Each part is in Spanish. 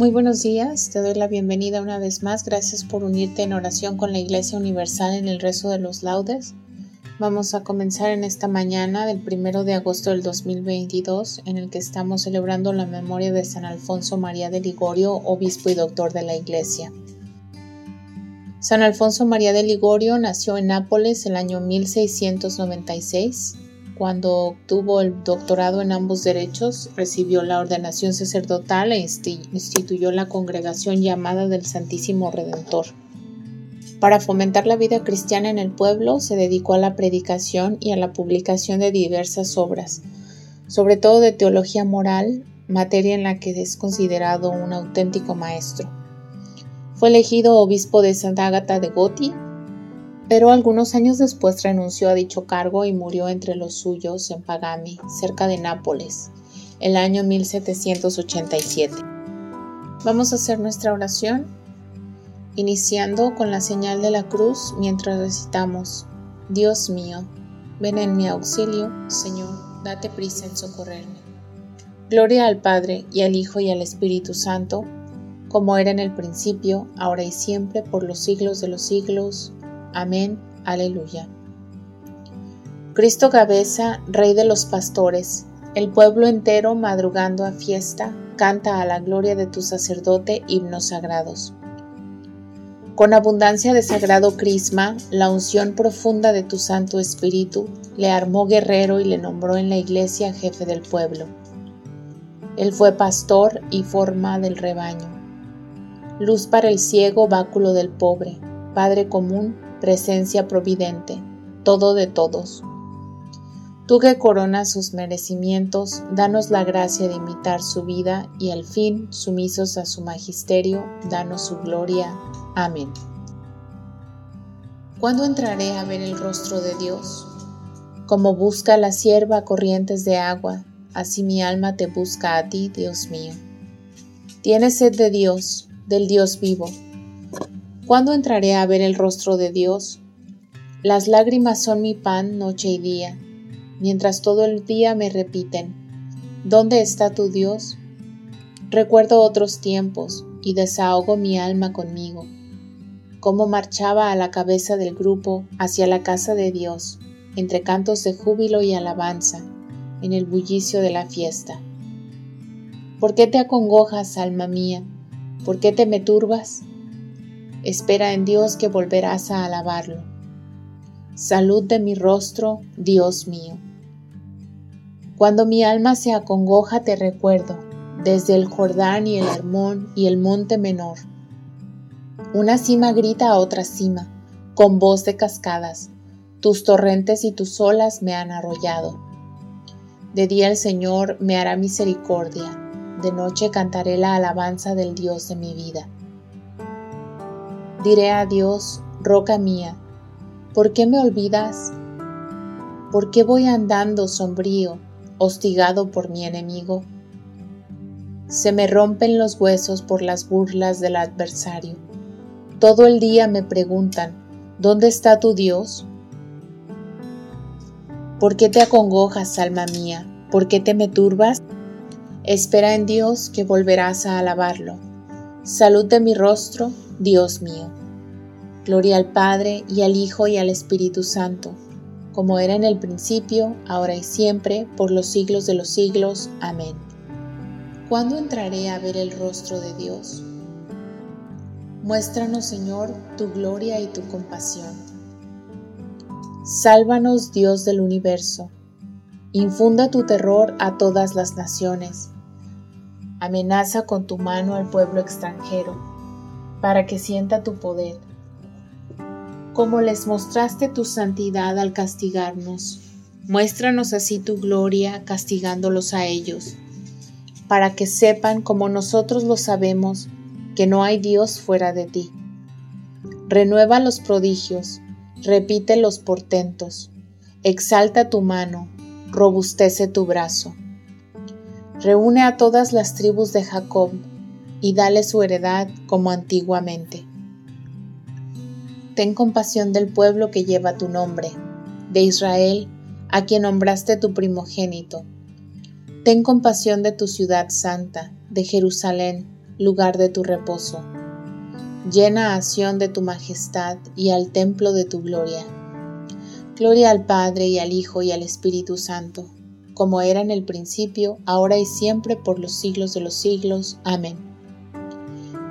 Muy buenos días, te doy la bienvenida una vez más. Gracias por unirte en oración con la Iglesia Universal en el rezo de los laudes. Vamos a comenzar en esta mañana del primero de agosto del 2022, en el que estamos celebrando la memoria de San Alfonso María de Ligorio, obispo y doctor de la Iglesia. San Alfonso María de Ligorio nació en Nápoles el año 1696 cuando obtuvo el doctorado en ambos derechos, recibió la ordenación sacerdotal e instituyó la congregación llamada del Santísimo Redentor. Para fomentar la vida cristiana en el pueblo, se dedicó a la predicación y a la publicación de diversas obras, sobre todo de teología moral, materia en la que es considerado un auténtico maestro. Fue elegido obispo de Santa Ágata de Goti pero algunos años después renunció a dicho cargo y murió entre los suyos en Pagami, cerca de Nápoles, el año 1787. Vamos a hacer nuestra oración, iniciando con la señal de la cruz mientras recitamos, Dios mío, ven en mi auxilio, Señor, date prisa en socorrerme. Gloria al Padre y al Hijo y al Espíritu Santo, como era en el principio, ahora y siempre, por los siglos de los siglos. Amén. Aleluya. Cristo cabeza, Rey de los pastores, el pueblo entero madrugando a fiesta, canta a la gloria de tu sacerdote himnos sagrados. Con abundancia de sagrado crisma, la unción profunda de tu Santo Espíritu le armó guerrero y le nombró en la iglesia jefe del pueblo. Él fue pastor y forma del rebaño, luz para el ciego, báculo del pobre, Padre común, presencia providente, todo de todos. Tú que coronas sus merecimientos, danos la gracia de imitar su vida y al fin, sumisos a su magisterio, danos su gloria. Amén. ¿Cuándo entraré a ver el rostro de Dios? Como busca la sierva corrientes de agua, así mi alma te busca a ti, Dios mío. Tienes sed de Dios, del Dios vivo ¿Cuándo entraré a ver el rostro de Dios? Las lágrimas son mi pan noche y día, mientras todo el día me repiten, ¿dónde está tu Dios? Recuerdo otros tiempos y desahogo mi alma conmigo, cómo marchaba a la cabeza del grupo hacia la casa de Dios, entre cantos de júbilo y alabanza, en el bullicio de la fiesta. ¿Por qué te acongojas, alma mía? ¿Por qué te me turbas? Espera en Dios que volverás a alabarlo. Salud de mi rostro, Dios mío. Cuando mi alma se acongoja te recuerdo, desde el Jordán y el Hermón y el monte menor. Una cima grita a otra cima, con voz de cascadas. Tus torrentes y tus olas me han arrollado. De día el Señor me hará misericordia, de noche cantaré la alabanza del Dios de mi vida. Diré a Dios, roca mía, ¿por qué me olvidas? ¿Por qué voy andando sombrío, hostigado por mi enemigo? Se me rompen los huesos por las burlas del adversario. Todo el día me preguntan, ¿dónde está tu Dios? ¿Por qué te acongojas, alma mía? ¿Por qué te me turbas? Espera en Dios que volverás a alabarlo. Salud de mi rostro, Dios mío. Gloria al Padre y al Hijo y al Espíritu Santo, como era en el principio, ahora y siempre, por los siglos de los siglos. Amén. ¿Cuándo entraré a ver el rostro de Dios? Muéstranos, Señor, tu gloria y tu compasión. Sálvanos, Dios del universo. Infunda tu terror a todas las naciones. Amenaza con tu mano al pueblo extranjero, para que sienta tu poder. Como les mostraste tu santidad al castigarnos, muéstranos así tu gloria castigándolos a ellos, para que sepan como nosotros lo sabemos, que no hay Dios fuera de ti. Renueva los prodigios, repite los portentos, exalta tu mano, robustece tu brazo. Reúne a todas las tribus de Jacob y dale su heredad como antiguamente. Ten compasión del pueblo que lleva tu nombre, de Israel, a quien nombraste tu primogénito. Ten compasión de tu ciudad santa, de Jerusalén, lugar de tu reposo. Llena a Sión de tu majestad y al templo de tu gloria. Gloria al Padre y al Hijo y al Espíritu Santo, como era en el principio, ahora y siempre, por los siglos de los siglos. Amén.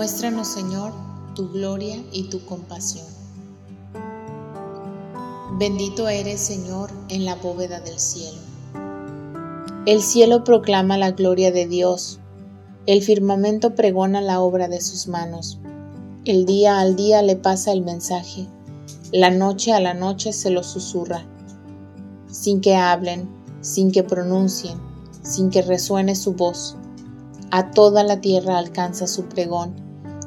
Muéstranos, Señor, tu gloria y tu compasión. Bendito eres, Señor, en la bóveda del cielo. El cielo proclama la gloria de Dios el firmamento pregona la obra de sus manos. El día al día le pasa el mensaje. La noche a la noche se lo susurra. Sin que hablen, sin que pronuncien, sin que resuene su voz. A toda la tierra alcanza su pregón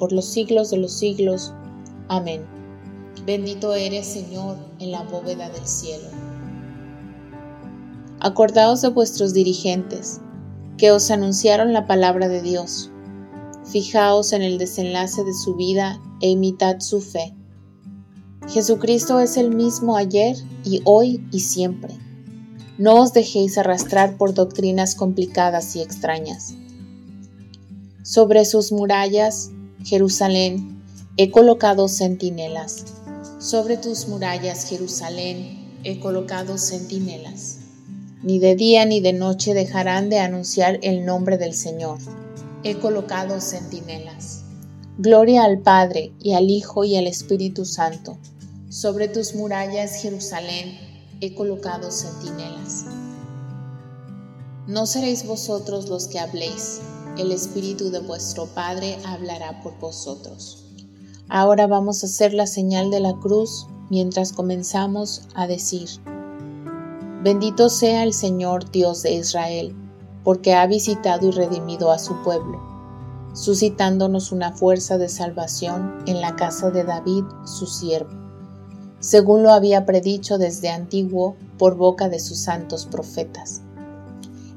por los siglos de los siglos. Amén. Bendito eres, Señor, en la bóveda del cielo. Acordaos de vuestros dirigentes, que os anunciaron la palabra de Dios. Fijaos en el desenlace de su vida e imitad su fe. Jesucristo es el mismo ayer y hoy y siempre. No os dejéis arrastrar por doctrinas complicadas y extrañas. Sobre sus murallas, Jerusalén, he colocado centinelas. Sobre tus murallas, Jerusalén, he colocado centinelas ni de día ni de noche dejarán de anunciar el nombre del Señor. He colocado centinelas. Gloria al Padre y al Hijo y al Espíritu Santo. Sobre tus murallas, Jerusalén, he colocado centinelas. No seréis vosotros los que habléis, el Espíritu de vuestro Padre hablará por vosotros. Ahora vamos a hacer la señal de la cruz mientras comenzamos a decir, Bendito sea el Señor Dios de Israel, porque ha visitado y redimido a su pueblo, suscitándonos una fuerza de salvación en la casa de David, su siervo, según lo había predicho desde antiguo por boca de sus santos profetas.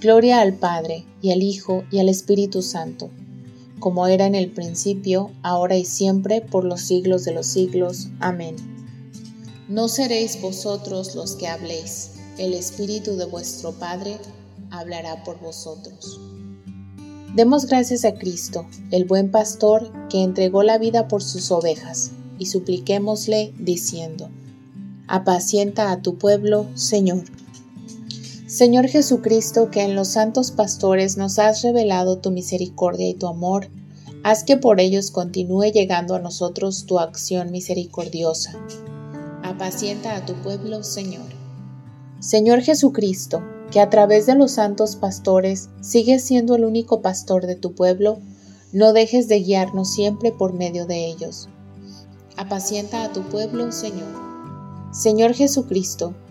Gloria al Padre, y al Hijo, y al Espíritu Santo, como era en el principio, ahora y siempre, por los siglos de los siglos. Amén. No seréis vosotros los que habléis, el Espíritu de vuestro Padre hablará por vosotros. Demos gracias a Cristo, el buen pastor, que entregó la vida por sus ovejas, y supliquémosle diciendo, Apacienta a tu pueblo, Señor. Señor Jesucristo, que en los santos pastores nos has revelado tu misericordia y tu amor, haz que por ellos continúe llegando a nosotros tu acción misericordiosa. Apacienta a tu pueblo, Señor. Señor Jesucristo, que a través de los santos pastores sigues siendo el único pastor de tu pueblo, no dejes de guiarnos siempre por medio de ellos. Apacienta a tu pueblo, Señor. Señor Jesucristo,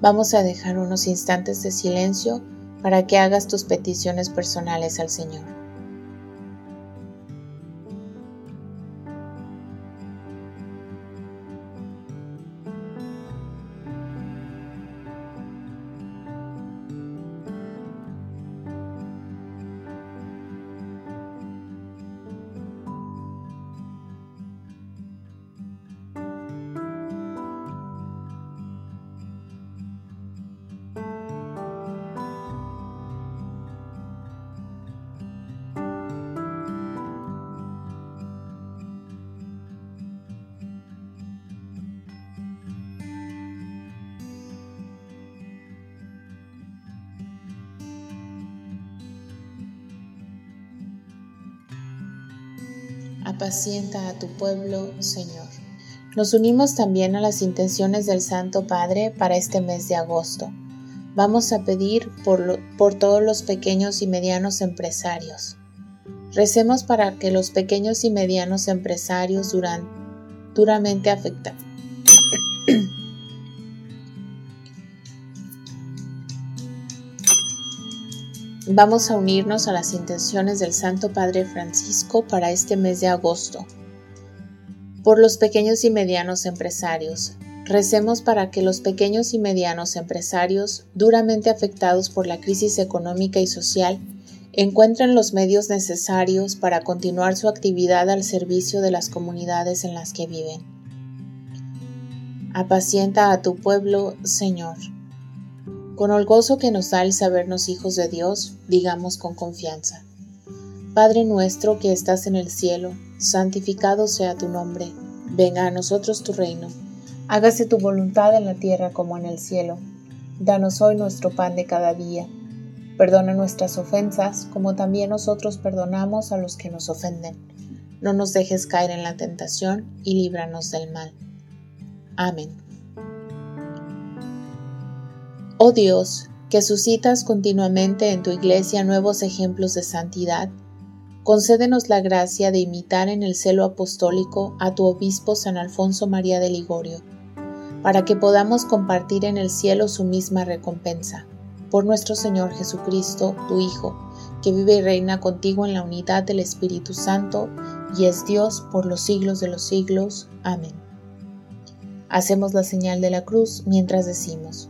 Vamos a dejar unos instantes de silencio para que hagas tus peticiones personales al Señor. Apacienta a tu pueblo, Señor. Nos unimos también a las intenciones del Santo Padre para este mes de agosto. Vamos a pedir por, por todos los pequeños y medianos empresarios. Recemos para que los pequeños y medianos empresarios duran, duramente afectados Vamos a unirnos a las intenciones del Santo Padre Francisco para este mes de agosto. Por los pequeños y medianos empresarios. Recemos para que los pequeños y medianos empresarios, duramente afectados por la crisis económica y social, encuentren los medios necesarios para continuar su actividad al servicio de las comunidades en las que viven. Apacienta a tu pueblo, Señor. Con el gozo que nos da el sabernos hijos de Dios, digamos con confianza. Padre nuestro que estás en el cielo, santificado sea tu nombre, venga a nosotros tu reino, hágase tu voluntad en la tierra como en el cielo. Danos hoy nuestro pan de cada día. Perdona nuestras ofensas como también nosotros perdonamos a los que nos ofenden. No nos dejes caer en la tentación y líbranos del mal. Amén. Oh Dios, que suscitas continuamente en tu iglesia nuevos ejemplos de santidad, concédenos la gracia de imitar en el celo apostólico a tu obispo San Alfonso María de Ligorio, para que podamos compartir en el cielo su misma recompensa. Por nuestro Señor Jesucristo, tu Hijo, que vive y reina contigo en la unidad del Espíritu Santo, y es Dios por los siglos de los siglos. Amén. Hacemos la señal de la cruz mientras decimos,